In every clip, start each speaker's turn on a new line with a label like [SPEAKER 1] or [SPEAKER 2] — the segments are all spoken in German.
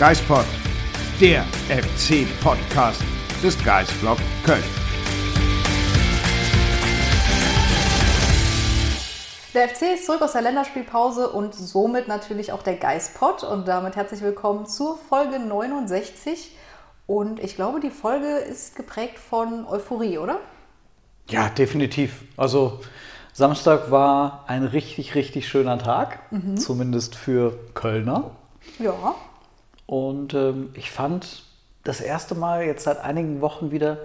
[SPEAKER 1] Geispod, der FC-Podcast des Geisblog Köln.
[SPEAKER 2] Der FC ist zurück aus der Länderspielpause und somit natürlich auch der Geistpot. Und damit herzlich willkommen zur Folge 69. Und ich glaube, die Folge ist geprägt von Euphorie, oder?
[SPEAKER 3] Ja, definitiv. Also Samstag war ein richtig, richtig schöner Tag, zumindest für Kölner.
[SPEAKER 2] Ja.
[SPEAKER 3] Und ähm, ich fand das erste Mal jetzt seit einigen Wochen wieder,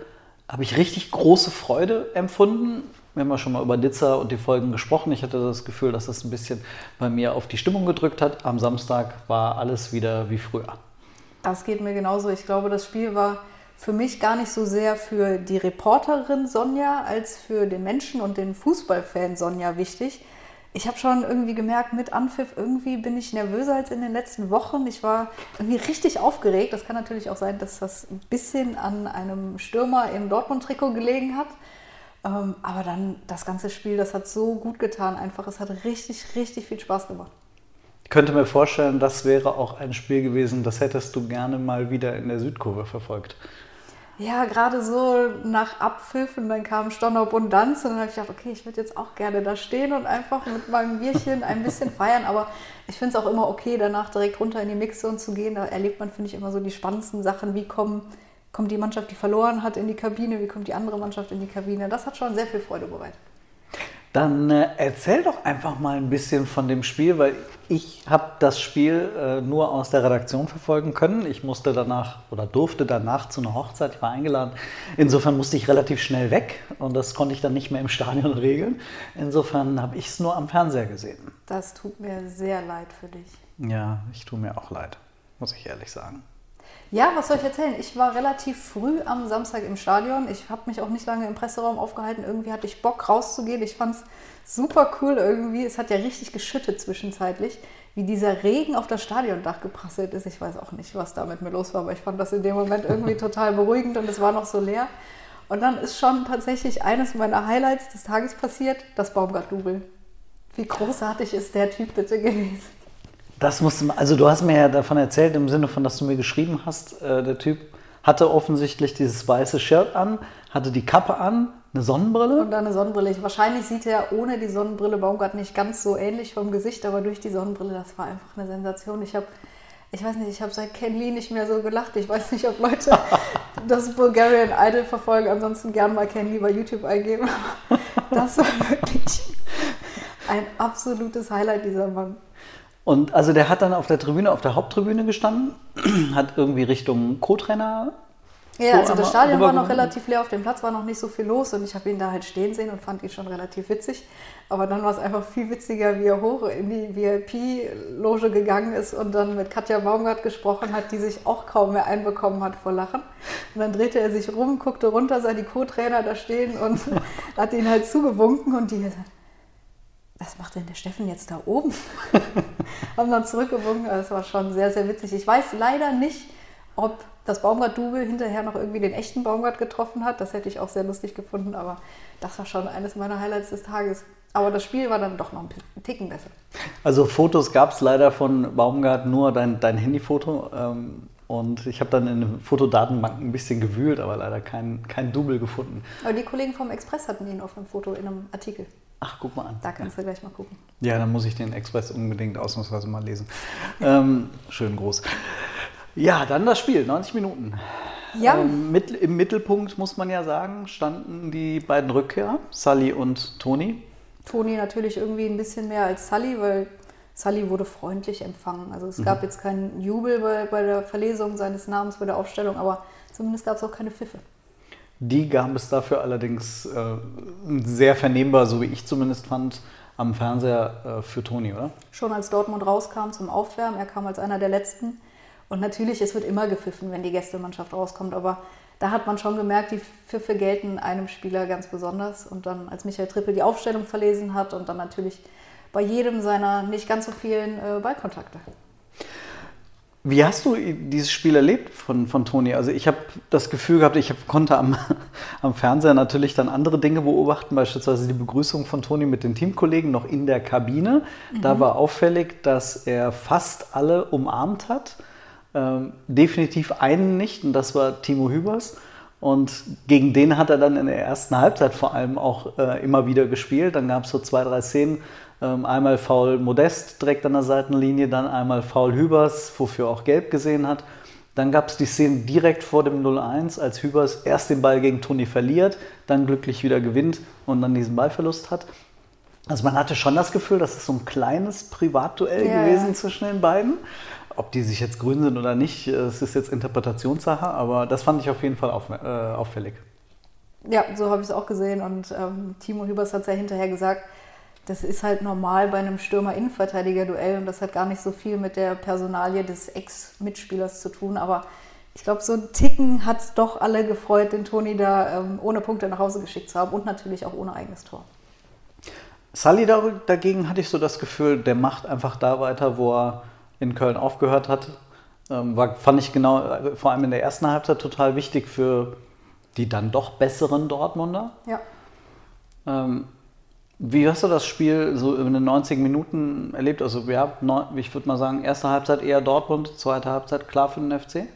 [SPEAKER 3] habe ich richtig große Freude empfunden. Wir haben ja schon mal über Nizza und die Folgen gesprochen. Ich hatte das Gefühl, dass das ein bisschen bei mir auf die Stimmung gedrückt hat. Am Samstag war alles wieder wie früher.
[SPEAKER 2] Das geht mir genauso. Ich glaube, das Spiel war für mich gar nicht so sehr für die Reporterin Sonja als für den Menschen und den Fußballfan Sonja wichtig. Ich habe schon irgendwie gemerkt, mit Anpfiff irgendwie bin ich nervöser als in den letzten Wochen. Ich war irgendwie richtig aufgeregt. Das kann natürlich auch sein, dass das ein bisschen an einem Stürmer im Dortmund-Trikot gelegen hat. Ähm, aber dann das ganze Spiel, das hat so gut getan. Einfach, es hat richtig, richtig viel Spaß gemacht.
[SPEAKER 3] Ich könnte mir vorstellen, das wäre auch ein Spiel gewesen, das hättest du gerne mal wieder in der Südkurve verfolgt.
[SPEAKER 2] Ja, gerade so nach Abpfiff und dann kam Stonop und Danz und dann habe ich gedacht, okay, ich würde jetzt auch gerne da stehen und einfach mit meinem Bierchen ein bisschen feiern, aber ich finde es auch immer okay, danach direkt runter in die Mixzone zu gehen. Da erlebt man, finde ich, immer so die spannendsten Sachen, wie kommen, kommt die Mannschaft, die verloren hat, in die Kabine, wie kommt die andere Mannschaft in die Kabine. Das hat schon sehr viel Freude bereitet.
[SPEAKER 3] Dann äh, erzähl doch einfach mal ein bisschen von dem Spiel, weil ich habe das Spiel äh, nur aus der Redaktion verfolgen können. Ich musste danach oder durfte danach zu einer Hochzeit, ich war eingeladen. Insofern musste ich relativ schnell weg und das konnte ich dann nicht mehr im Stadion regeln. Insofern habe ich es nur am Fernseher gesehen.
[SPEAKER 2] Das tut mir sehr leid für dich.
[SPEAKER 3] Ja, ich tue mir auch leid, muss ich ehrlich sagen.
[SPEAKER 2] Ja, was soll ich erzählen? Ich war relativ früh am Samstag im Stadion. Ich habe mich auch nicht lange im Presseraum aufgehalten. Irgendwie hatte ich Bock rauszugehen. Ich fand es super cool irgendwie. Es hat ja richtig geschüttet zwischenzeitlich, wie dieser Regen auf das Stadiondach geprasselt ist. Ich weiß auch nicht, was da mit mir los war, aber ich fand das in dem Moment irgendwie total beruhigend und es war noch so leer. Und dann ist schon tatsächlich eines meiner Highlights des Tages passiert, das Baumgart-Double. Wie großartig ist der Typ bitte gewesen?
[SPEAKER 3] Das musste man, also du hast mir ja davon erzählt, im Sinne von, dass du mir geschrieben hast, äh, der Typ hatte offensichtlich dieses weiße Shirt an, hatte die Kappe an, eine Sonnenbrille.
[SPEAKER 2] Und dann eine Sonnenbrille. Wahrscheinlich sieht er ohne die Sonnenbrille Baumgart nicht ganz so ähnlich vom Gesicht, aber durch die Sonnenbrille, das war einfach eine Sensation. Ich habe, ich weiß nicht, ich habe seit Ken Lee nicht mehr so gelacht. Ich weiß nicht, ob Leute das Bulgarian Idol verfolgen, ansonsten gern mal Ken Lee bei YouTube eingeben. Das war wirklich ein absolutes Highlight, dieser Mann.
[SPEAKER 3] Und also der hat dann auf der Tribüne, auf der Haupttribüne gestanden, hat irgendwie Richtung Co-Trainer.
[SPEAKER 2] Ja,
[SPEAKER 3] so
[SPEAKER 2] also das Stadion war noch relativ leer, auf dem Platz war noch nicht so viel los und ich habe ihn da halt stehen sehen und fand ihn schon relativ witzig. Aber dann war es einfach viel witziger, wie er hoch in die VIP-Loge gegangen ist und dann mit Katja Baumgart gesprochen hat, die sich auch kaum mehr einbekommen hat vor Lachen. Und dann drehte er sich rum, guckte runter, sah die Co-Trainer da stehen und hat ihn halt zugewunken und die gesagt, was macht denn der Steffen jetzt da oben? Haben dann zurückgewunken. Das war schon sehr, sehr witzig. Ich weiß leider nicht, ob das Baumgart-Double hinterher noch irgendwie den echten Baumgart getroffen hat. Das hätte ich auch sehr lustig gefunden, aber das war schon eines meiner Highlights des Tages. Aber das Spiel war dann doch noch ein Ticken besser.
[SPEAKER 3] Also Fotos gab es leider von Baumgart, nur dein, dein Handyfoto. Ähm, und ich habe dann in den Fotodatenbanken ein bisschen gewühlt, aber leider kein, kein Double gefunden.
[SPEAKER 2] Aber die Kollegen vom Express hatten ihn auf einem Foto in einem Artikel.
[SPEAKER 3] Ach, guck mal an.
[SPEAKER 2] Da kannst du gleich mal gucken.
[SPEAKER 3] Ja, dann muss ich den Express unbedingt ausnahmsweise mal lesen. ähm, schön groß. Ja, dann das Spiel, 90 Minuten.
[SPEAKER 2] Ja.
[SPEAKER 3] Ähm, mit, Im Mittelpunkt, muss man ja sagen, standen die beiden Rückkehrer, Sully und Toni.
[SPEAKER 2] Toni natürlich irgendwie ein bisschen mehr als Sully, weil Sully wurde freundlich empfangen. Also es gab jetzt keinen Jubel bei, bei der Verlesung seines Namens, bei der Aufstellung, aber zumindest gab es auch keine Pfiffe.
[SPEAKER 3] Die gab es dafür allerdings äh, sehr vernehmbar, so wie ich zumindest fand, am Fernseher äh, für Toni, oder?
[SPEAKER 2] Schon als Dortmund rauskam zum Aufwärmen, er kam als einer der letzten. Und natürlich, es wird immer gepfiffen, wenn die Gästemannschaft rauskommt, aber da hat man schon gemerkt, die Pfiffe gelten einem Spieler ganz besonders. Und dann, als Michael Trippel die Aufstellung verlesen hat und dann natürlich bei jedem seiner nicht ganz so vielen äh, Ballkontakte.
[SPEAKER 3] Wie hast du dieses Spiel erlebt von, von Toni? Also ich habe das Gefühl gehabt, ich hab, konnte am, am Fernseher natürlich dann andere Dinge beobachten, beispielsweise die Begrüßung von Toni mit den Teamkollegen noch in der Kabine. Mhm. Da war auffällig, dass er fast alle umarmt hat. Ähm, definitiv einen nicht und das war Timo Hübers. Und gegen den hat er dann in der ersten Halbzeit vor allem auch äh, immer wieder gespielt. Dann gab es so zwei, drei Szenen, einmal Foul Modest direkt an der Seitenlinie, dann einmal Foul Hübers, wofür auch Gelb gesehen hat. Dann gab es die Szene direkt vor dem 0-1, als Hübers erst den Ball gegen Toni verliert, dann glücklich wieder gewinnt und dann diesen Ballverlust hat. Also man hatte schon das Gefühl, das ist so ein kleines Privatduell ja, gewesen ja. zwischen den beiden. Ob die sich jetzt grün sind oder nicht, es ist jetzt Interpretationssache, aber das fand ich auf jeden Fall auf, äh, auffällig.
[SPEAKER 2] Ja, so habe ich es auch gesehen und ähm, Timo Hübers hat es ja hinterher gesagt, das ist halt normal bei einem Stürmer-Innenverteidiger-Duell und das hat gar nicht so viel mit der Personalie des Ex-Mitspielers zu tun. Aber ich glaube, so ein Ticken hat es doch alle gefreut, den Toni da ähm, ohne Punkte nach Hause geschickt zu haben und natürlich auch ohne eigenes Tor.
[SPEAKER 3] Sully dagegen hatte ich so das Gefühl, der macht einfach da weiter, wo er in Köln aufgehört hat. Ähm, war, fand ich genau, äh, vor allem in der ersten Halbzeit total wichtig für die dann doch besseren Dortmunder.
[SPEAKER 2] Ja.
[SPEAKER 3] Ähm, wie hast du das Spiel so in den 90 Minuten erlebt? Also ja, ich würde mal sagen, erste Halbzeit eher Dortmund, zweite Halbzeit klar für den FC?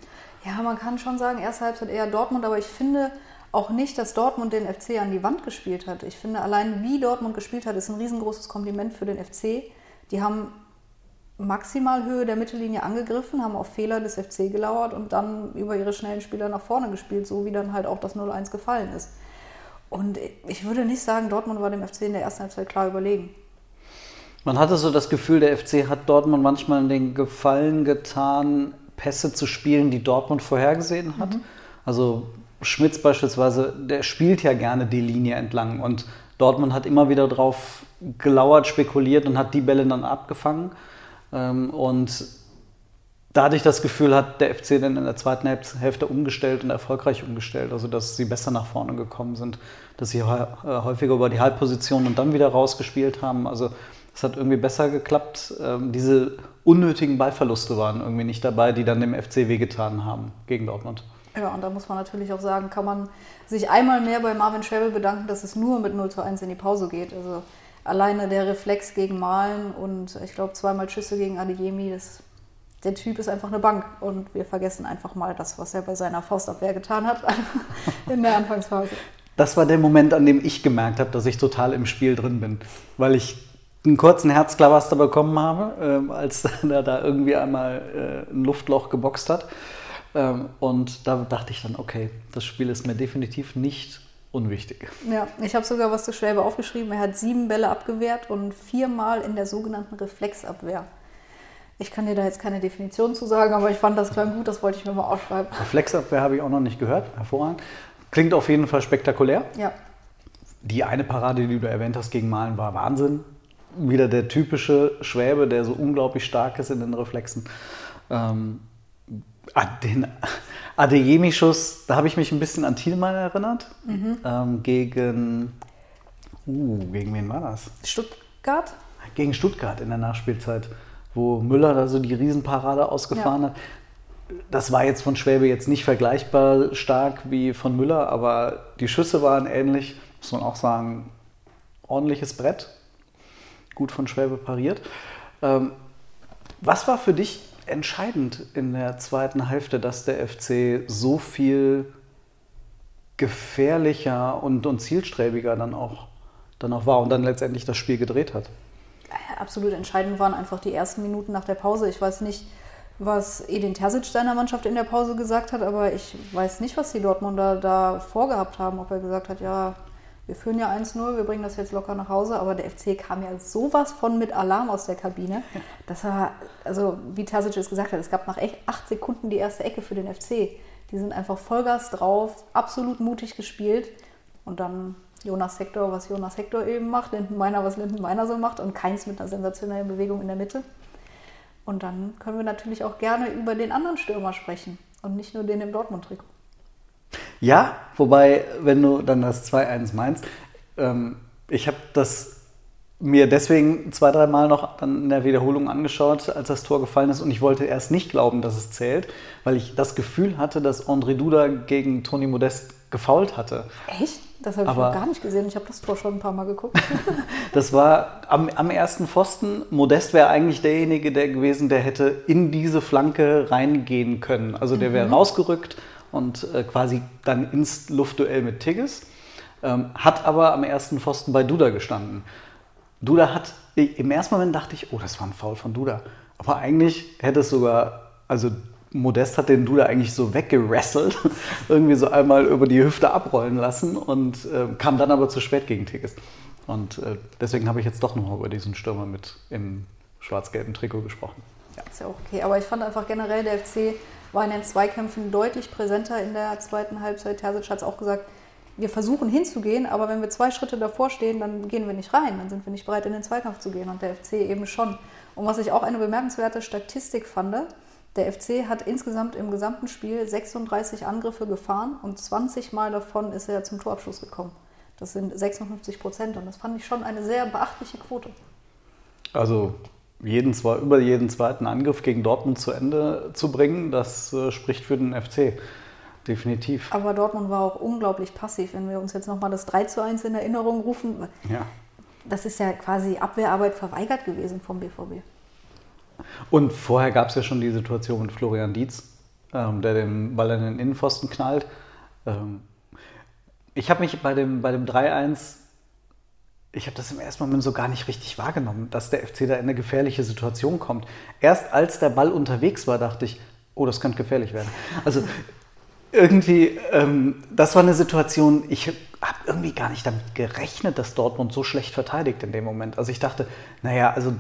[SPEAKER 2] Ja, man kann schon sagen, erste Halbzeit eher Dortmund, aber ich finde auch nicht, dass Dortmund den FC an die Wand gespielt hat. Ich finde, allein wie Dortmund gespielt hat, ist ein riesengroßes Kompliment für den FC. Die haben maximal Höhe der Mittellinie angegriffen, haben auf Fehler des FC gelauert und dann über ihre schnellen Spieler nach vorne gespielt, so wie dann halt auch das 0-1 gefallen ist. Und ich würde nicht sagen, Dortmund war dem FC in der ersten Halbzeit klar überlegen.
[SPEAKER 3] Man hatte so das Gefühl, der FC hat Dortmund manchmal den Gefallen getan, Pässe zu spielen, die Dortmund vorhergesehen hat. Mhm. Also Schmitz beispielsweise, der spielt ja gerne die Linie entlang und Dortmund hat immer wieder drauf gelauert, spekuliert und hat die Bälle dann abgefangen. Ähm, und da hatte ich das Gefühl, hat der FC dann in der zweiten Hälfte umgestellt und erfolgreich umgestellt. Also, dass sie besser nach vorne gekommen sind, dass sie äh, häufiger über die Halbposition und dann wieder rausgespielt haben. Also, es hat irgendwie besser geklappt. Ähm, diese unnötigen Ballverluste waren irgendwie nicht dabei, die dann dem FC wehgetan haben gegen Dortmund.
[SPEAKER 2] Ja, und da muss man natürlich auch sagen, kann man sich einmal mehr bei Marvin Schwäbe bedanken, dass es nur mit 0 zu 1 in die Pause geht. Also alleine der Reflex gegen Malen und ich glaube zweimal Schüsse gegen Adeyemi, das der Typ ist einfach eine Bank und wir vergessen einfach mal das, was er bei seiner Faustabwehr getan hat in der Anfangsphase.
[SPEAKER 3] Das war der Moment, an dem ich gemerkt habe, dass ich total im Spiel drin bin, weil ich einen kurzen Herzklabaster bekommen habe, äh, als er da irgendwie einmal äh, ein Luftloch geboxt hat. Ähm, und da dachte ich dann, okay, das Spiel ist mir definitiv nicht unwichtig.
[SPEAKER 2] Ja, ich habe sogar was zu Schwäbe aufgeschrieben. Er hat sieben Bälle abgewehrt und viermal in der sogenannten Reflexabwehr. Ich kann dir da jetzt keine Definition zu sagen, aber ich fand das klang gut, das wollte ich mir mal aufschreiben.
[SPEAKER 3] Reflexabwehr habe ich auch noch nicht gehört, hervorragend. Klingt auf jeden Fall spektakulär.
[SPEAKER 2] Ja.
[SPEAKER 3] Die eine Parade, die du erwähnt hast gegen Malen, war Wahnsinn. Wieder der typische Schwäbe, der so unglaublich stark ist in den Reflexen. Ähm, den Adeyemi-Schuss, da habe ich mich ein bisschen an Thielmann erinnert. Mhm. Ähm, gegen, uh, gegen wen war das?
[SPEAKER 2] Stuttgart?
[SPEAKER 3] Gegen Stuttgart in der Nachspielzeit wo Müller da so die Riesenparade ausgefahren ja. hat. Das war jetzt von Schwäbe jetzt nicht vergleichbar stark wie von Müller, aber die Schüsse waren ähnlich, muss man auch sagen, ordentliches Brett, gut von Schwäbe pariert. Ähm, was war für dich entscheidend in der zweiten Hälfte, dass der FC so viel gefährlicher und, und zielstrebiger dann auch, dann auch war und dann letztendlich das Spiel gedreht hat?
[SPEAKER 2] Absolut entscheidend waren einfach die ersten Minuten nach der Pause. Ich weiß nicht, was Edin Terzic seiner Mannschaft in der Pause gesagt hat, aber ich weiß nicht, was die Dortmunder da vorgehabt haben. Ob er gesagt hat, ja, wir führen ja 1-0, wir bringen das jetzt locker nach Hause, aber der FC kam ja sowas von mit Alarm aus der Kabine, dass er, also wie Terzic es gesagt hat, es gab nach echt acht Sekunden die erste Ecke für den FC. Die sind einfach Vollgas drauf, absolut mutig gespielt. Und dann Jonas Hector, was Jonas Hector eben macht, Linden Meiner, was Linden Meiner so macht und keins mit einer sensationellen Bewegung in der Mitte. Und dann können wir natürlich auch gerne über den anderen Stürmer sprechen und nicht nur den im Dortmund-Trikot.
[SPEAKER 3] Ja, wobei, wenn du dann das 2-1 meinst, ähm, ich habe das mir deswegen zwei, dreimal noch dann in der Wiederholung angeschaut, als das Tor gefallen ist und ich wollte erst nicht glauben, dass es zählt, weil ich das Gefühl hatte, dass André Duda gegen Toni Modest gefault hatte.
[SPEAKER 2] Echt? Das habe ich
[SPEAKER 3] Aber-
[SPEAKER 2] noch gar nicht gesehen. Ich habe das Tor schon ein paar Mal geguckt.
[SPEAKER 3] Das war am, am ersten Pfosten. Modest wäre eigentlich derjenige der gewesen, der hätte in diese Flanke reingehen können. Also der wäre rausgerückt und äh, quasi dann ins Luftduell mit Tigges. Ähm, hat aber am ersten Pfosten bei Duda gestanden. Duda hat, im ersten Moment dachte ich, oh, das war ein Foul von Duda. Aber eigentlich hätte es sogar, also Modest hat den Duda eigentlich so weggerasselt, irgendwie so einmal über die Hüfte abrollen lassen und äh, kam dann aber zu spät gegen Tigges. Und äh, deswegen habe ich jetzt doch nochmal über diesen Stürmer mit im schwarz-gelben Trikot gesprochen.
[SPEAKER 2] Ist ja auch okay. Aber ich fand einfach generell, der FC war in den Zweikämpfen deutlich präsenter in der zweiten Halbzeit. Terzic hat es auch gesagt, wir versuchen hinzugehen, aber wenn wir zwei Schritte davor stehen, dann gehen wir nicht rein, dann sind wir nicht bereit, in den Zweikampf zu gehen. Und der FC eben schon. Und was ich auch eine bemerkenswerte Statistik fand, der FC hat insgesamt im gesamten Spiel 36 Angriffe gefahren und 20 Mal davon ist er zum Torabschluss gekommen. Das sind 56 Prozent und das fand ich schon eine sehr beachtliche Quote.
[SPEAKER 3] Also jeden, über jeden zweiten Angriff gegen Dortmund zu Ende zu bringen, das äh, spricht für den FC. Definitiv.
[SPEAKER 2] Aber Dortmund war auch unglaublich passiv. Wenn wir uns jetzt nochmal das 3 zu 1 in Erinnerung rufen,
[SPEAKER 3] Ja.
[SPEAKER 2] das ist ja quasi Abwehrarbeit verweigert gewesen vom BVB.
[SPEAKER 3] Und vorher gab es ja schon die Situation mit Florian Dietz, ähm, der den Ball an den Innenpfosten knallt. Ähm, ich habe mich bei dem, bei dem 3-1, ich habe das im ersten Moment so gar nicht richtig wahrgenommen, dass der FC da in eine gefährliche Situation kommt. Erst als der Ball unterwegs war, dachte ich, oh, das könnte gefährlich werden. Also irgendwie, ähm, das war eine Situation, ich habe irgendwie gar nicht damit gerechnet, dass Dortmund so schlecht verteidigt in dem Moment. Also ich dachte, naja, also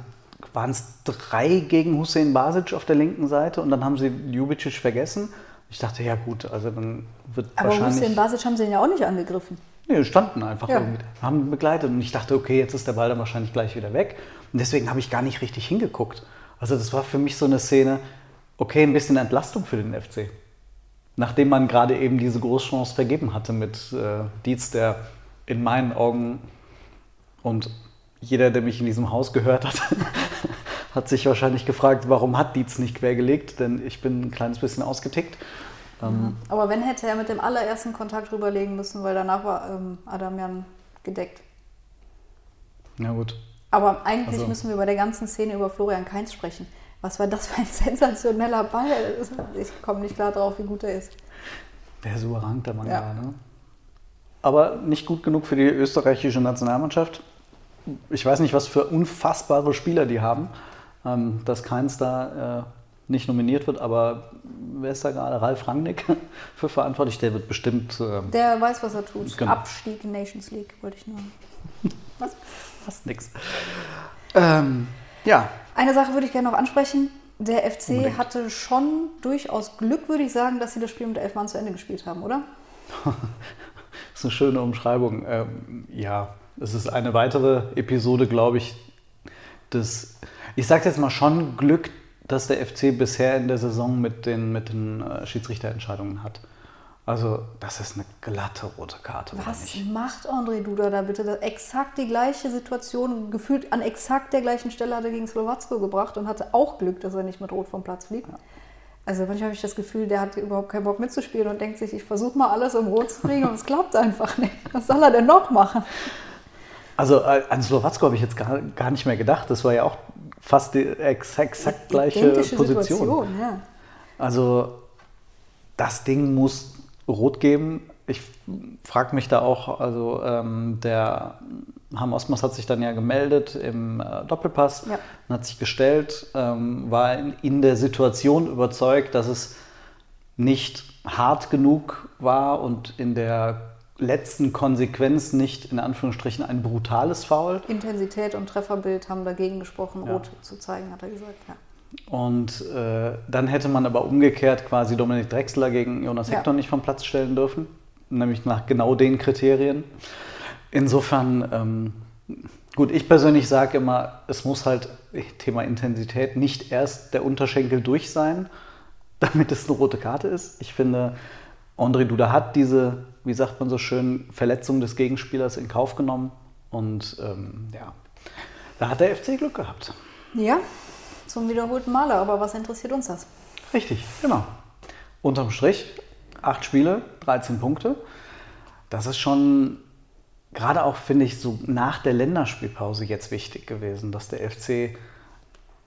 [SPEAKER 3] waren es drei gegen Hussein Basic auf der linken Seite und dann haben sie Ljubicic vergessen. Ich dachte, ja gut, also dann wird
[SPEAKER 2] Aber
[SPEAKER 3] wahrscheinlich...
[SPEAKER 2] Hussein Basic haben sie ihn ja auch nicht angegriffen.
[SPEAKER 3] Nee, standen einfach
[SPEAKER 2] Ja.
[SPEAKER 3] irgendwie, haben begleitet und ich dachte, okay, jetzt ist der Ball dann wahrscheinlich gleich wieder weg. Und deswegen habe ich gar nicht richtig hingeguckt. Also das war für mich so eine Szene, okay, ein bisschen Entlastung für den FC. Nachdem man gerade eben diese Großchance vergeben hatte mit äh, Dietz, der in meinen Augen und jeder, der mich in diesem Haus gehört hat, hat sich wahrscheinlich gefragt, warum hat Dietz nicht quergelegt, denn ich bin ein kleines bisschen ausgetickt. Ähm,
[SPEAKER 2] Aber wenn hätte er mit dem allerersten Kontakt rüberlegen müssen, weil danach war ähm, Adamian gedeckt.
[SPEAKER 3] Na gut.
[SPEAKER 2] Aber eigentlich
[SPEAKER 3] Also-
[SPEAKER 2] müssen wir bei der ganzen Szene über Florian Kainz sprechen. Was war das für ein sensationeller Ball? Ich komme nicht klar drauf, wie gut er ist.
[SPEAKER 3] Der ist überragend, der Mann
[SPEAKER 2] Ja.
[SPEAKER 3] gerade. Aber nicht gut genug für die österreichische Nationalmannschaft. Ich weiß nicht, was für unfassbare Spieler die haben, ähm, dass keins da äh, nicht nominiert wird. Aber wer ist da gerade? Ralf Rangnick für verantwortlich? Der wird bestimmt. ähm,
[SPEAKER 2] Der weiß, was er tut.
[SPEAKER 3] Genau.
[SPEAKER 2] Abstieg Nations League, wollte ich nur. Was?
[SPEAKER 3] fast nix. Ähm, ja,
[SPEAKER 2] Eine Sache würde ich gerne noch ansprechen. Der FC
[SPEAKER 3] Unbedingt.
[SPEAKER 2] hatte schon durchaus Glück, würde ich sagen, dass sie das Spiel mit elf Mann zu Ende gespielt haben, oder?
[SPEAKER 3] Das ist eine schöne Umschreibung. Ähm, ja, es ist eine weitere Episode, glaube ich, des, ich sage jetzt mal schon Glück, dass der FC bisher in der Saison mit den, mit den äh, Schiedsrichterentscheidungen hat. Also, das ist eine glatte rote Karte,
[SPEAKER 2] Was macht André Duda da bitte? Das exakt die gleiche Situation, gefühlt an exakt der gleichen Stelle hat er gegen Slowacko gebracht und hatte auch Glück, dass er nicht mit Rot vom Platz fliegt. Also manchmal habe ich das Gefühl, der hat überhaupt keinen Bock mitzuspielen und denkt sich, ich versuche mal alles um Rot zu kriegen und es klappt einfach nicht. Was soll er denn noch machen?
[SPEAKER 3] Also, äh, an Slowacko habe ich jetzt gar, gar nicht mehr gedacht. Das war ja auch fast die ex exakt gleiche
[SPEAKER 2] Identische
[SPEAKER 3] Position.
[SPEAKER 2] Situation, ja.
[SPEAKER 3] Also das Ding muss rot geben. Ich frage mich da auch, also ähm, der Ham Osmas hat sich dann ja gemeldet im äh, Doppelpass
[SPEAKER 2] Ja.
[SPEAKER 3] und hat sich gestellt, ähm, war in, in der Situation überzeugt, dass es nicht hart genug war und in der letzten Konsequenz nicht in Anführungsstrichen ein brutales Foul.
[SPEAKER 2] Intensität und Trefferbild haben dagegen gesprochen,
[SPEAKER 3] Ja.
[SPEAKER 2] Rot zu zeigen, hat er gesagt. Ja.
[SPEAKER 3] Und äh, dann hätte man aber umgekehrt quasi Dominik Drexler gegen Jonas
[SPEAKER 2] Ja.
[SPEAKER 3] Hector nicht vom Platz stellen dürfen. Nämlich nach genau den Kriterien. Insofern, ähm, gut, ich persönlich sage immer, es muss halt, Thema Intensität, nicht erst der Unterschenkel durch sein, damit es eine rote Karte ist. Ich finde, André Duda hat diese, wie sagt man so schön, Verletzung des Gegenspielers in Kauf genommen. Und ähm, ja, da hat der FC Glück gehabt.
[SPEAKER 2] Ja, zum wiederholten Male. Aber was interessiert uns das?
[SPEAKER 3] Richtig, genau. Unterm Strich, acht Spiele, 13 Punkte. Das ist schon gerade auch, finde ich, so nach der Länderspielpause jetzt wichtig gewesen, dass der FC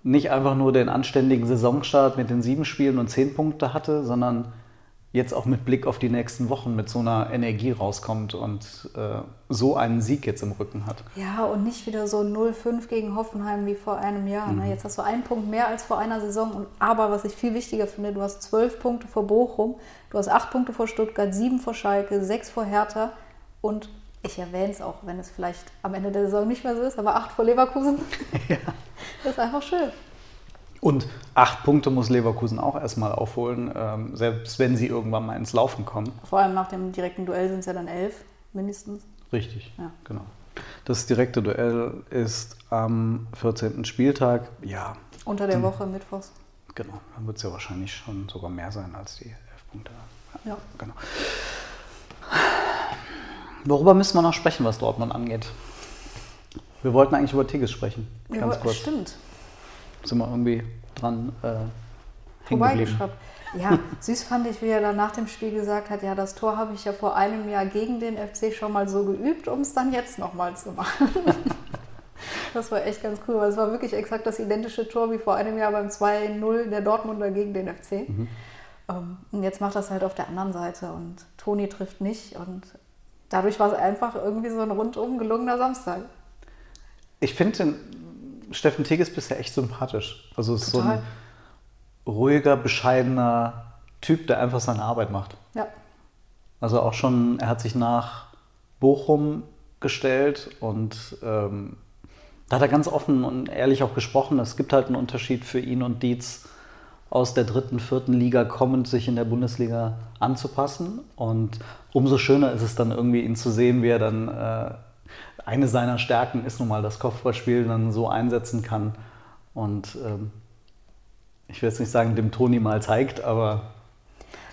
[SPEAKER 3] nicht einfach nur den anständigen Saisonstart mit den sieben Spielen und zehn Punkte hatte, sondern jetzt auch mit Blick auf die nächsten Wochen mit so einer Energie rauskommt und äh, so einen Sieg jetzt im Rücken hat.
[SPEAKER 2] Ja, und nicht wieder so 0-5 gegen Hoffenheim wie vor einem Jahr. Ne? Jetzt hast du einen Punkt mehr als vor einer Saison. Und, aber was ich viel wichtiger finde, du hast zwölf Punkte vor Bochum, du hast acht Punkte vor Stuttgart, sieben vor Schalke, sechs vor Hertha und ich erwähne es auch, wenn es vielleicht am Ende der Saison nicht mehr so ist, aber acht vor Leverkusen. Das ist einfach schön.
[SPEAKER 3] Und acht Punkte muss Leverkusen auch erstmal aufholen, ähm, selbst wenn sie irgendwann mal ins Laufen kommen.
[SPEAKER 2] Vor allem nach dem direkten Duell sind es ja dann elf, mindestens.
[SPEAKER 3] Richtig,
[SPEAKER 2] Ja.
[SPEAKER 3] genau. Das direkte Duell ist am 14. Spieltag. Ja,
[SPEAKER 2] Unter der Woche, mittwochs.
[SPEAKER 3] genau. Dann wird es ja wahrscheinlich schon sogar mehr sein als die elf Punkte.
[SPEAKER 2] Ja.
[SPEAKER 3] Genau. Worüber müssen wir noch sprechen, was Dortmund angeht? Wir wollten eigentlich über Tigges sprechen.
[SPEAKER 2] Ja,
[SPEAKER 3] Ganz
[SPEAKER 2] aber
[SPEAKER 3] kurz.
[SPEAKER 2] Stimmt.
[SPEAKER 3] Sind wir irgendwie dran äh, hängen geblieben.
[SPEAKER 2] Ja, süß fand ich, wie er dann nach dem Spiel gesagt hat, ja, das Tor habe ich ja vor einem Jahr gegen den FC schon mal so geübt, um es dann jetzt nochmal zu machen. Das war echt ganz cool, weil es war wirklich exakt das identische Tor wie vor einem Jahr beim 2-0 der Dortmunder gegen den FC. Ähm, Und jetzt macht das halt auf der anderen Seite und Toni trifft nicht und dadurch war es einfach irgendwie so ein rundum gelungener Samstag.
[SPEAKER 3] Ich finde den Steffen Tigges bisher echt sympathisch. Also ist so ein ruhiger, bescheidener Typ, der einfach seine Arbeit macht.
[SPEAKER 2] Ja,
[SPEAKER 3] Also auch schon, er hat sich nach Bochum gestellt und ähm, da hat er ganz offen und ehrlich auch gesprochen. Es gibt halt einen Unterschied für ihn und Dietz aus der dritten, vierten Liga kommend, sich in der Bundesliga anzupassen. Und umso schöner ist es dann irgendwie, ihn zu sehen, wie er dann äh, eine seiner Stärken ist nun mal das Kopfballspiel, dann so einsetzen kann. Und ähm, ich will jetzt nicht sagen, dem Toni mal zeigt, aber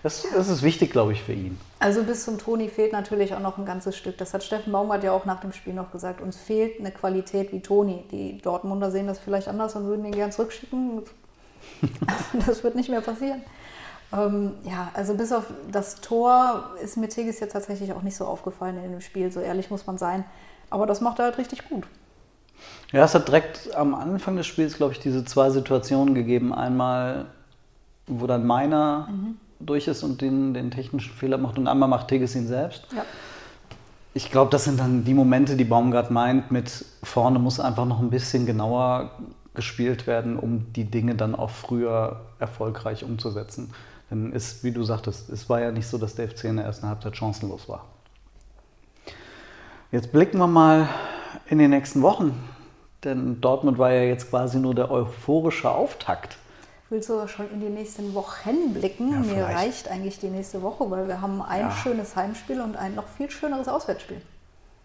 [SPEAKER 3] das, das ist wichtig, glaube ich, für ihn.
[SPEAKER 2] Also bis zum Toni fehlt natürlich auch noch ein ganzes Stück. Das hat Steffen Baumgart ja auch nach dem Spiel noch gesagt. Uns fehlt eine Qualität wie Toni. Die Dortmunder sehen das vielleicht anders und würden ihn gern zurückschicken. das wird nicht mehr passieren. Ähm, ja, also bis auf das Tor ist mir Tigges jetzt tatsächlich auch nicht so aufgefallen in dem Spiel. So ehrlich muss man sein. Aber das macht er halt richtig gut.
[SPEAKER 3] Ja, es hat direkt am Anfang des Spiels, glaube ich, diese zwei Situationen gegeben. Einmal, wo dann meiner durch ist und den, den technischen Fehler macht und einmal macht Tigges ihn selbst.
[SPEAKER 2] Ja.
[SPEAKER 3] Ich glaube, das sind dann die Momente, die Baumgart meint, mit vorne muss einfach noch ein bisschen genauer gespielt werden, um die Dinge dann auch früher erfolgreich umzusetzen. Denn es, wie du sagtest, es war ja nicht so, dass der FC in der ersten Halbzeit chancenlos war. Jetzt blicken wir mal in die nächsten Wochen. Denn Dortmund war ja jetzt quasi nur der euphorische Auftakt.
[SPEAKER 2] Willst du schon in die nächsten Wochen blicken?
[SPEAKER 3] Ja,
[SPEAKER 2] Mir reicht eigentlich die nächste Woche, weil wir haben ein
[SPEAKER 3] Ja.
[SPEAKER 2] schönes Heimspiel und ein noch viel schöneres Auswärtsspiel.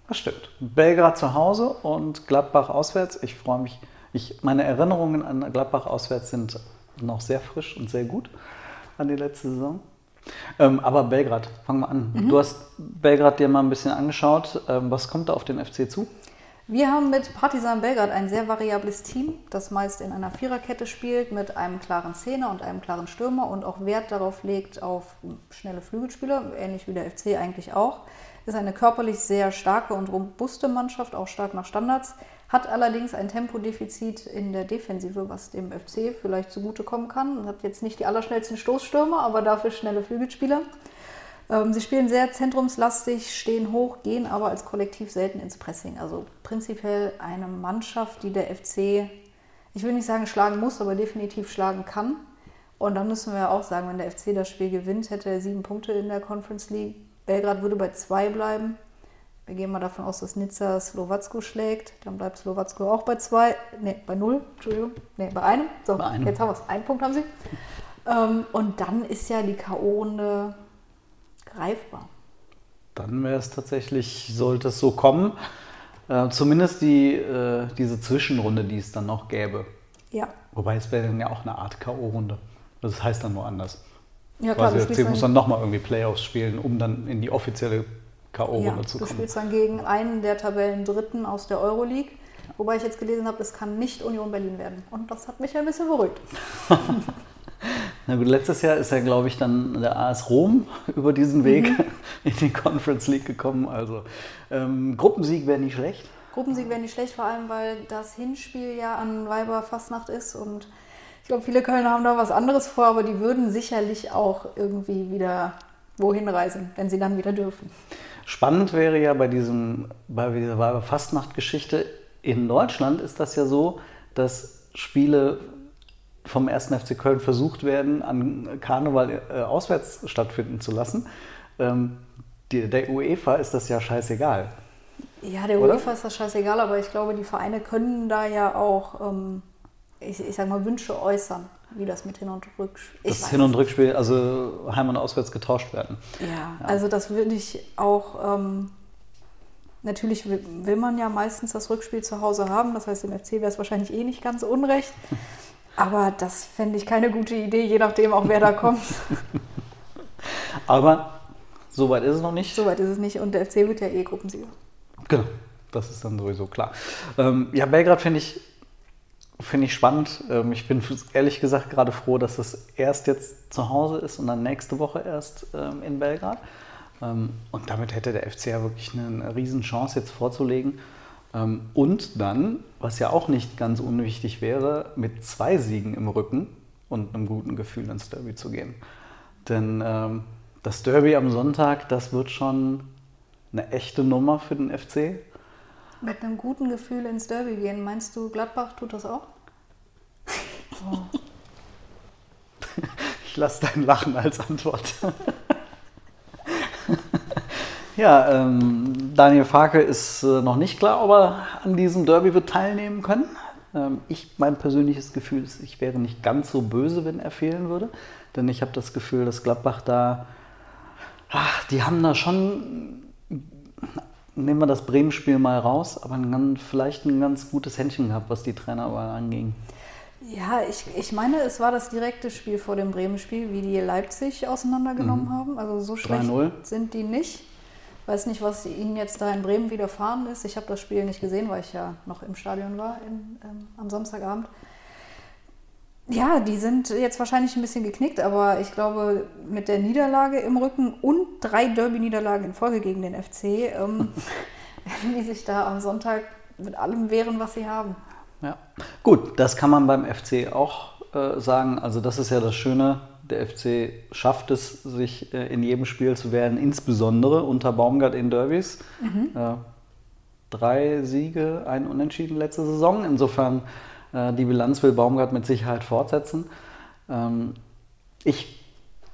[SPEAKER 3] Das stimmt. Belgrad zu Hause und Gladbach auswärts. Ich freue mich. Ich, meine Erinnerungen an Gladbach auswärts sind noch sehr frisch und sehr gut an die letzte Saison. Ähm, aber Belgrad, fangen wir an. Du hast Belgrad dir mal ein bisschen angeschaut. Ähm, was kommt da auf den FC zu?
[SPEAKER 2] Wir haben mit Partizan Belgrad ein sehr variables Team, das meist in einer Viererkette spielt, mit einem klaren Zehner und einem klaren Stürmer und auch Wert darauf legt auf schnelle Flügelspieler, ähnlich wie der FC eigentlich auch. Ist eine körperlich sehr starke und robuste Mannschaft, auch stark nach Standards, hat allerdings ein Tempodefizit in der Defensive, was dem FC vielleicht zugutekommen kann. Hat jetzt nicht die allerschnellsten Stoßstürmer, aber dafür schnelle Flügelspieler. Ähm, sie spielen sehr zentrumslastig, stehen hoch, gehen aber als Kollektiv selten ins Pressing. Also prinzipiell eine Mannschaft, die der FC, ich will nicht sagen schlagen muss, aber definitiv schlagen kann. Und dann müssen wir ja auch sagen, wenn der FC das Spiel gewinnt, hätte er sieben Punkte in der Conference League. Belgrad würde bei zwei bleiben. Wir gehen mal davon aus, dass Nizza Slowacko schlägt. Dann bleibt Slowacko auch bei zwei, nee, bei null, Entschuldigung, nee, bei einem. So,
[SPEAKER 3] Bei einem.
[SPEAKER 2] jetzt haben wir es. Einen Punkt haben sie. Ähm, und dann ist ja die K.O.-Runde greifbar.
[SPEAKER 3] Dann wäre es tatsächlich, sollte es so kommen, äh, zumindest die, äh, diese Zwischenrunde, die es dann noch gäbe.
[SPEAKER 2] Ja.
[SPEAKER 3] Wobei es wäre dann ja auch eine Art K.O.-Runde. Das heißt dann nur anders.
[SPEAKER 2] Ja, klar,
[SPEAKER 3] Quasi FC
[SPEAKER 2] spielst,
[SPEAKER 3] muss
[SPEAKER 2] dann,
[SPEAKER 3] dann nochmal irgendwie Playoffs spielen, um dann in die offizielle K.O.-Runde
[SPEAKER 2] ja,
[SPEAKER 3] zu
[SPEAKER 2] du
[SPEAKER 3] kommen.
[SPEAKER 2] spielst dann gegen einen der Tabellendritten aus der Euroleague. Wobei ich jetzt gelesen habe, es kann nicht Union Berlin werden. Und das hat mich ein bisschen beruhigt.
[SPEAKER 3] Na gut, letztes Jahr ist ja, glaube ich, dann der AS Rom über diesen Weg
[SPEAKER 2] Mhm.
[SPEAKER 3] in die Conference League gekommen. Also ähm, Gruppensieg wäre nicht schlecht.
[SPEAKER 2] Gruppensieg wäre nicht schlecht, vor allem weil das Hinspiel ja an Weiberfastnacht ist und ich glaube, viele Kölner haben da was anderes vor, aber die würden sicherlich auch irgendwie wieder wohin reisen, wenn sie dann wieder dürfen.
[SPEAKER 3] Spannend wäre ja bei, diesem, bei dieser Fastnacht-Geschichte, in Deutschland ist das ja so, dass Spiele vom 1. FC Köln versucht werden, an Karneval äh, auswärts stattfinden zu lassen. Ähm, die, der UEFA ist das ja scheißegal.
[SPEAKER 2] Ja, der
[SPEAKER 3] Oder?
[SPEAKER 2] UEFA ist das scheißegal, aber ich glaube, die Vereine können da ja auch, ähm, ich, ich sag mal, Wünsche äußern, wie das mit Hin- und Rückspiel. Ich
[SPEAKER 3] Das Hin- und Rückspiel, also Heim- und Auswärts getauscht werden.
[SPEAKER 2] Ja, also das würde ich auch. Ähm, natürlich will, man ja meistens das Rückspiel zu Hause haben. Das heißt, im FC wäre es wahrscheinlich eh nicht ganz unrecht. Aber das fände ich keine gute Idee, je nachdem auch wer da kommt.
[SPEAKER 3] Aber so weit ist es noch nicht.
[SPEAKER 2] Soweit ist es nicht. Und der FC wird ja eh Gruppensieger.
[SPEAKER 3] Genau, das ist dann sowieso klar. Ähm, ja, Belgrad finde ich, finde ich spannend. Ähm, ich bin ehrlich gesagt gerade froh, dass das erst jetzt zu Hause ist und dann nächste Woche erst ähm, in Belgrad. Ähm, und damit hätte der FC ja wirklich eine, Riesenchance jetzt vorzulegen. Und dann, was ja auch nicht ganz unwichtig wäre, mit zwei Siegen im Rücken und einem guten Gefühl ins Derby zu gehen. Denn das Derby am Sonntag, das wird schon eine echte Nummer für den FC.
[SPEAKER 2] Mit einem guten Gefühl ins Derby gehen. Meinst du, Gladbach tut das auch?
[SPEAKER 3] Ich lasse dein Lachen als Antwort. ja, ähm, Daniel Farke ist äh, noch nicht klar, ob er an diesem Derby wird teilnehmen können. Ähm, ich, mein persönliches Gefühl ist, ich wäre nicht ganz so böse, wenn er fehlen würde. Denn ich habe das Gefühl, dass Gladbach da, ach, die haben da schon, nehmen wir das Bremen-Spiel mal raus, aber ein ganz, vielleicht ein ganz gutes Händchen gehabt, was die Trainerwahl anging.
[SPEAKER 2] Ja, ich, ich meine, es war das direkte Spiel vor dem Bremen-Spiel, wie die Leipzig auseinandergenommen haben. Also so schlecht
[SPEAKER 3] 3-0.
[SPEAKER 2] sind die nicht. Weiß nicht, was ihnen jetzt da in Bremen widerfahren ist. Ich habe das Spiel nicht gesehen, weil ich ja noch im Stadion war in, ähm, am Samstagabend. Ja, die sind jetzt wahrscheinlich ein bisschen geknickt, aber ich glaube, mit der Niederlage im Rücken und drei Derby-Niederlagen in Folge gegen den FC ähm, werden die sich da am Sonntag mit allem wehren, was sie haben.
[SPEAKER 3] Ja, gut, das kann man beim FC auch äh, sagen. Also das ist ja das Schöne. Der FC schafft es, sich äh, in jedem Spiel zu wehren, insbesondere unter Baumgart in Derbys. Äh, drei Siege, ein Unentschieden letzte Saison. Insofern die Bilanz will Baumgart mit Sicherheit fortsetzen. Ähm, ich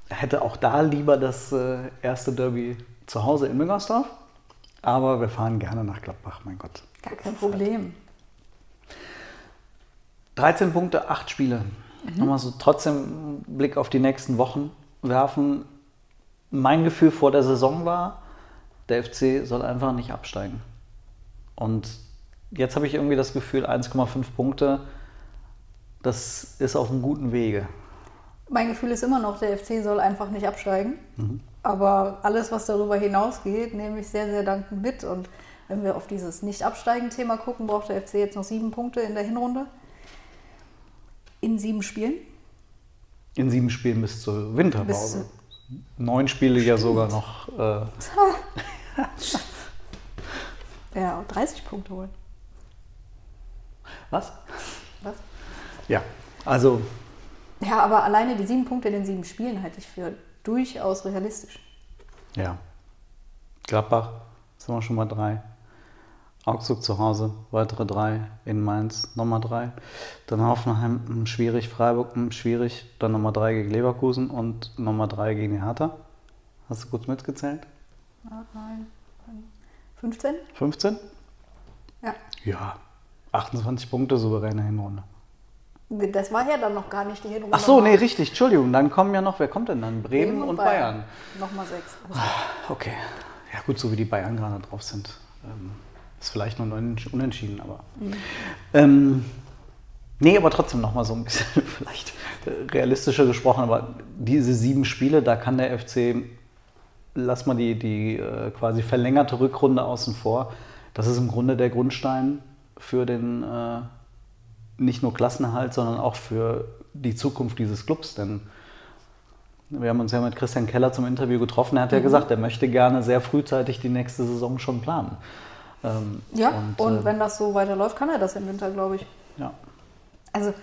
[SPEAKER 3] hätte auch da lieber das äh, erste Derby zu Hause in Müngersdorf. Aber wir fahren gerne nach Gladbach, mein Gott.
[SPEAKER 2] Gar kein Problem.
[SPEAKER 3] 13 Punkte, 8 Spiele. Nochmal so trotzdem einen Blick auf die nächsten Wochen werfen. Mein Gefühl vor der Saison war, der FC soll einfach nicht absteigen. Und jetzt habe ich irgendwie das Gefühl, 1,5 Punkte, das ist auf einem guten Wege.
[SPEAKER 2] Mein Gefühl ist immer noch, der FC soll einfach nicht absteigen. Aber alles, was darüber hinausgeht, nehme ich sehr, sehr dankend mit. Und wenn wir auf dieses Nicht-Absteigen-Thema gucken, braucht der FC jetzt noch sieben Punkte in der Hinrunde. In sieben Spielen.
[SPEAKER 3] In sieben Spielen bis zur
[SPEAKER 2] Bis
[SPEAKER 3] Winterpause. Neun Spiele ja sogar noch. Äh,
[SPEAKER 2] Ja, 30 Punkte holen.
[SPEAKER 3] Was?
[SPEAKER 2] Was?
[SPEAKER 3] Ja, also
[SPEAKER 2] Ja, aber alleine die sieben Punkte in den sieben Spielen halte ich für durchaus realistisch.
[SPEAKER 3] Ja. Gladbach, sind wir schon mal drei. Augsburg zu Hause, weitere drei. In Mainz nochmal drei. Dann Hoffenheim hm, schwierig, Freiburg hm, schwierig. Dann nochmal drei gegen Leverkusen und nochmal drei gegen die Hertha. Hast du kurz mitgezählt?
[SPEAKER 2] Ja, nein. 15?
[SPEAKER 3] 15?
[SPEAKER 2] Ja.
[SPEAKER 3] Ja. 28 Punkte, souveräne Hinrunde.
[SPEAKER 2] Das war ja dann noch gar nicht die Hinrunde.
[SPEAKER 3] Ach so, nee, richtig, Entschuldigung. Dann kommen ja noch, wer kommt denn dann? Bremen, und Bayern.
[SPEAKER 2] Nochmal sechs.
[SPEAKER 3] Okay. Ja gut, so wie die Bayern gerade drauf sind. Ähm, ist vielleicht nur ein Unentschieden, aber. Ähm, nee, aber trotzdem nochmal so ein bisschen vielleicht realistischer gesprochen. Aber diese sieben Spiele, da kann der FC, lass mal die, die äh, quasi verlängerte Rückrunde außen vor. Das ist im Grunde der Grundstein für den äh, nicht nur Klassenerhalt, sondern auch für die Zukunft dieses Clubs. Denn wir haben uns ja mit Christian Keller zum Interview getroffen. Er hat ja gesagt, er möchte gerne sehr frühzeitig die nächste Saison schon planen. Ähm,
[SPEAKER 2] Ja, und,
[SPEAKER 3] äh,
[SPEAKER 2] wenn das so weiterläuft, kann er das im Winter, glaube ich.
[SPEAKER 3] ja.
[SPEAKER 2] Also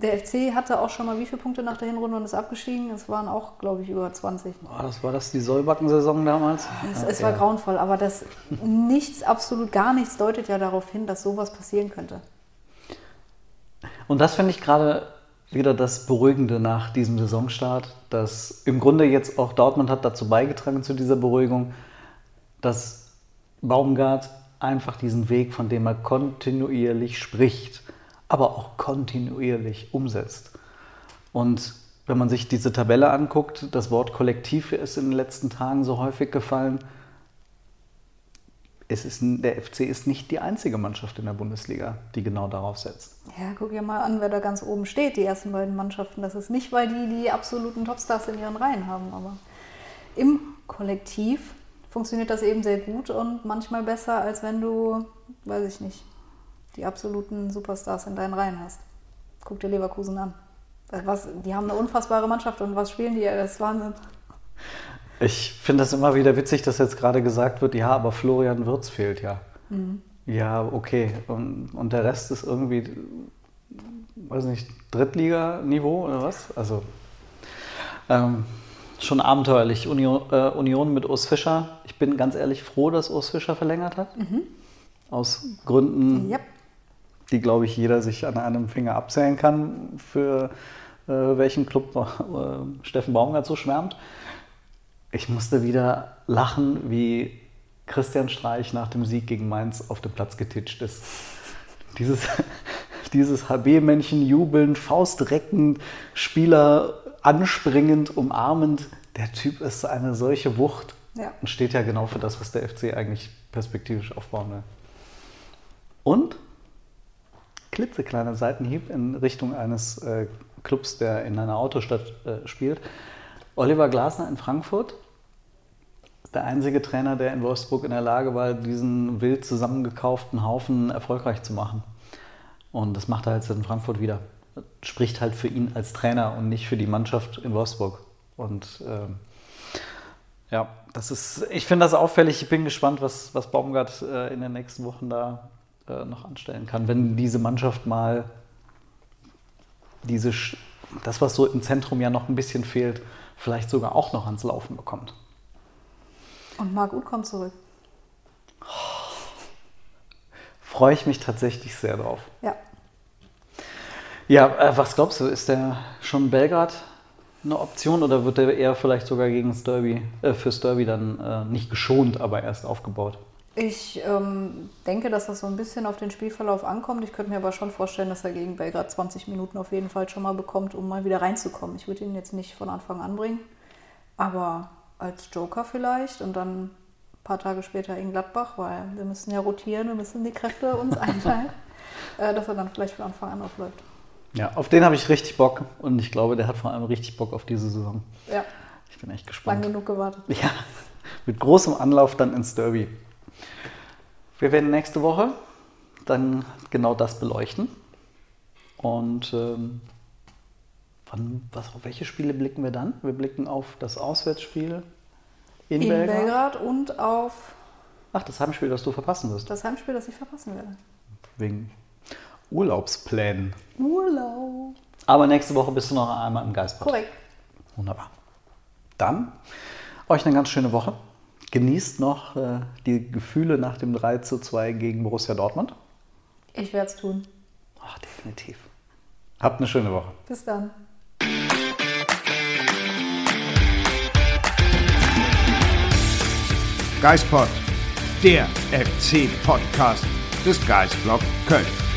[SPEAKER 2] der FC hatte auch schon mal wie viele Punkte nach der Hinrunde und ist abgestiegen? Es waren auch, glaube ich, über 20.
[SPEAKER 3] Oh, das war das die Sollbacken-Saison damals?
[SPEAKER 2] Es,
[SPEAKER 3] Ja,
[SPEAKER 2] es war
[SPEAKER 3] ja.
[SPEAKER 2] grauenvoll, aber das nichts, absolut gar nichts deutet ja darauf hin, dass sowas passieren könnte.
[SPEAKER 3] Und das finde ich gerade wieder das Beruhigende nach diesem Saisonstart, dass im Grunde jetzt auch Dortmund hat dazu beigetragen zu dieser Beruhigung, dass Baumgart einfach diesen Weg, von dem er kontinuierlich spricht, aber auch kontinuierlich umsetzt. Und wenn man sich diese Tabelle anguckt, das Wort Kollektiv ist in den letzten Tagen so häufig gefallen. Es ist, der FC ist nicht die einzige Mannschaft in der Bundesliga, die genau darauf setzt.
[SPEAKER 2] Ja, guck dir mal an, wer da ganz oben steht, die ersten beiden Mannschaften. Das ist nicht, weil die die absoluten Topstars in ihren Reihen haben, aber im Kollektiv funktioniert das eben sehr gut und manchmal besser, als wenn du, weiß ich nicht, die absoluten Superstars in deinen Reihen hast. Guck dir Leverkusen an. Was, die haben eine unfassbare Mannschaft und was spielen die? Das ist Wahnsinn.
[SPEAKER 3] Ich finde das immer wieder witzig, dass jetzt gerade gesagt wird, ja, aber Florian Wirtz fehlt ja. Ja, okay. Und, und der Rest ist irgendwie, weiß nicht, Drittliganiveau oder was? Also ähm, schon abenteuerlich. Union, äh, Union mit Urs Fischer. Ich bin ganz ehrlich froh, dass Urs Fischer verlängert hat. Aus Gründen,
[SPEAKER 2] Yep.
[SPEAKER 3] Die, glaube ich, jeder sich an einem Finger abzählen kann, für äh, welchen Club äh, Steffen Baumgart so schwärmt. Ich musste wieder lachen, wie Christian Streich nach dem Sieg gegen Mainz auf dem Platz getitscht ist. Dieses, dieses HB-Männchen jubelnd, faustreckend, Spieler anspringend, umarmend. Der Typ ist eine solche Wucht
[SPEAKER 2] Ja.
[SPEAKER 3] und steht ja genau für das, was der FC eigentlich perspektivisch aufbauen will. Und klitzekleiner Seitenhieb in Richtung eines äh, Clubs, der in einer Autostadt äh, spielt. Oliver Glasner in Frankfurt, der einzige Trainer, der in Wolfsburg in der Lage war, diesen wild zusammengekauften Haufen erfolgreich zu machen. Und das macht er jetzt in Frankfurt wieder. Spricht halt für ihn als Trainer und nicht für die Mannschaft in Wolfsburg. Und ähm, ja, das ist, ich finde das auffällig. Ich bin gespannt, was, was Baumgart äh, in den nächsten Wochen da äh, noch anstellen kann, wenn diese Mannschaft mal diese, das, was so im Zentrum ja noch ein bisschen fehlt, vielleicht sogar auch noch ans Laufen bekommt.
[SPEAKER 2] Und Marc Uth kommt zurück.
[SPEAKER 3] Freue ich mich tatsächlich sehr drauf.
[SPEAKER 2] Ja.
[SPEAKER 3] Ja, äh, was glaubst du, ist der schon Belgrad eine Option oder wird der eher vielleicht sogar gegen das Derby, äh, fürs Derby dann äh, nicht geschont, aber erst aufgebaut?
[SPEAKER 2] Ich ähm, denke, dass das so ein bisschen auf den Spielverlauf ankommt. Ich könnte mir aber schon vorstellen, dass er gegen Belgrad 20 Minuten auf jeden Fall schon mal bekommt, um mal wieder reinzukommen. Ich würde ihn jetzt nicht von Anfang an bringen, aber als Joker vielleicht und dann ein paar Tage später in Gladbach, weil wir müssen ja rotieren, wir müssen die Kräfte uns einteilen, äh, dass er dann vielleicht von Anfang an aufläuft.
[SPEAKER 3] Ja, auf den habe ich richtig Bock und ich glaube, der hat vor allem richtig Bock auf diese Saison.
[SPEAKER 2] Ja,
[SPEAKER 3] Ich bin echt
[SPEAKER 2] lang
[SPEAKER 3] gespannt.
[SPEAKER 2] genug gewartet.
[SPEAKER 3] Ja, mit großem Anlauf dann ins Derby. Wir werden nächste Woche dann genau das beleuchten. Und ähm, wann, was, auf welche Spiele blicken wir dann? Wir blicken auf das Auswärtsspiel in,
[SPEAKER 2] In
[SPEAKER 3] Belgrad.
[SPEAKER 2] Belgrad und auf
[SPEAKER 3] Ach, das Heimspiel, das du verpassen wirst.
[SPEAKER 2] das Heimspiel, das ich verpassen werde.
[SPEAKER 3] Wegen Urlaubsplänen.
[SPEAKER 2] Urlaub.
[SPEAKER 3] Aber nächste Woche bist du noch einmal im Geistbad.
[SPEAKER 2] Korrekt.
[SPEAKER 3] Wunderbar. Dann euch eine ganz schöne Woche. Genießt noch äh, die Gefühle nach dem 3 zu 2 gegen Borussia Dortmund.
[SPEAKER 2] Ich werde es tun.
[SPEAKER 3] Ach, definitiv. Habt eine schöne Woche.
[SPEAKER 2] Bis dann.
[SPEAKER 1] Geistpod,
[SPEAKER 4] der FC-Podcast des Geistblog Köln.